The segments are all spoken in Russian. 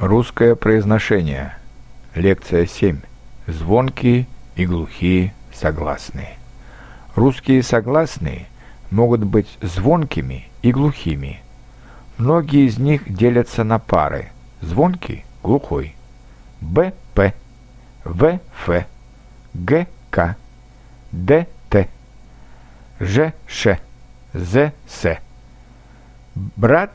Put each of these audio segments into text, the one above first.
Русское произношение. Лекция 7. Звонкие и глухие согласные. Русские согласные могут быть звонкими и глухими. Многие из них делятся на пары. Звонкий – глухой. БП, ВФ, ГК, ДТ, ЖШ, ЗС. Брат,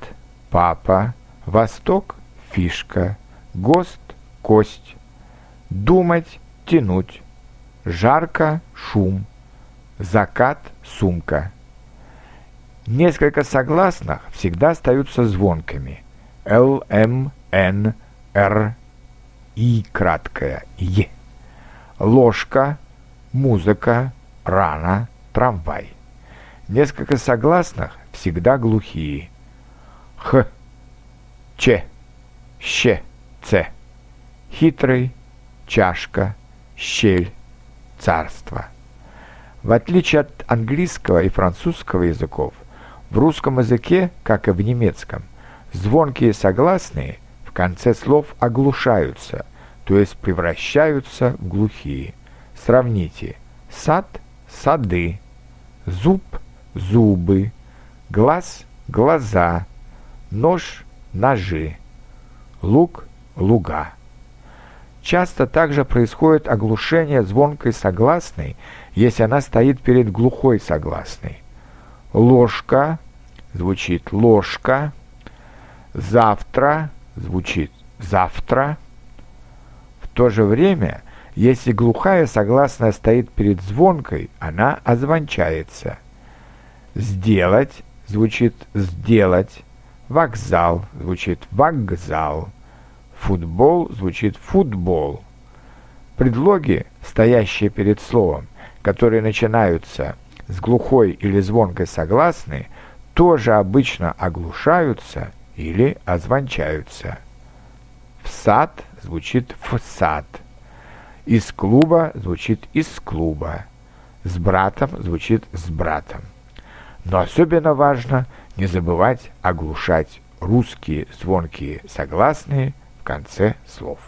папа, восток, фишка, ГОСТ – кость, думать – тянуть, жарко – шум, закат – сумка. Несколько согласных всегда остаются звонкими. Л, М, Н, Р, И краткое, Е. Ложка, музыка, рана, трамвай. Несколько согласных всегда глухие. Х, Ч, Щ, Ц. Хитрый, чашка, щель, царство. В отличие от английского и французского языков, в русском языке, как и в немецком, звонкие согласные в конце слов оглушаются, то есть превращаются в глухие. Сравните сад – сады, зуб – зубы, глаз – глаза, нож – ножи луг – луга. Часто также происходит оглушение звонкой согласной, если она стоит перед глухой согласной. Ложка звучит ложка, завтра звучит завтра. В то же время, если глухая согласная стоит перед звонкой, она озвончается. Сделать звучит сделать, вокзал звучит вокзал, Футбол звучит футбол. Предлоги, стоящие перед словом, которые начинаются с глухой или звонкой согласной, тоже обычно оглушаются или озвончаются. В сад звучит в сад. Из клуба звучит из клуба. С братом звучит с братом. Но особенно важно не забывать оглушать русские звонкие согласные – конце слов.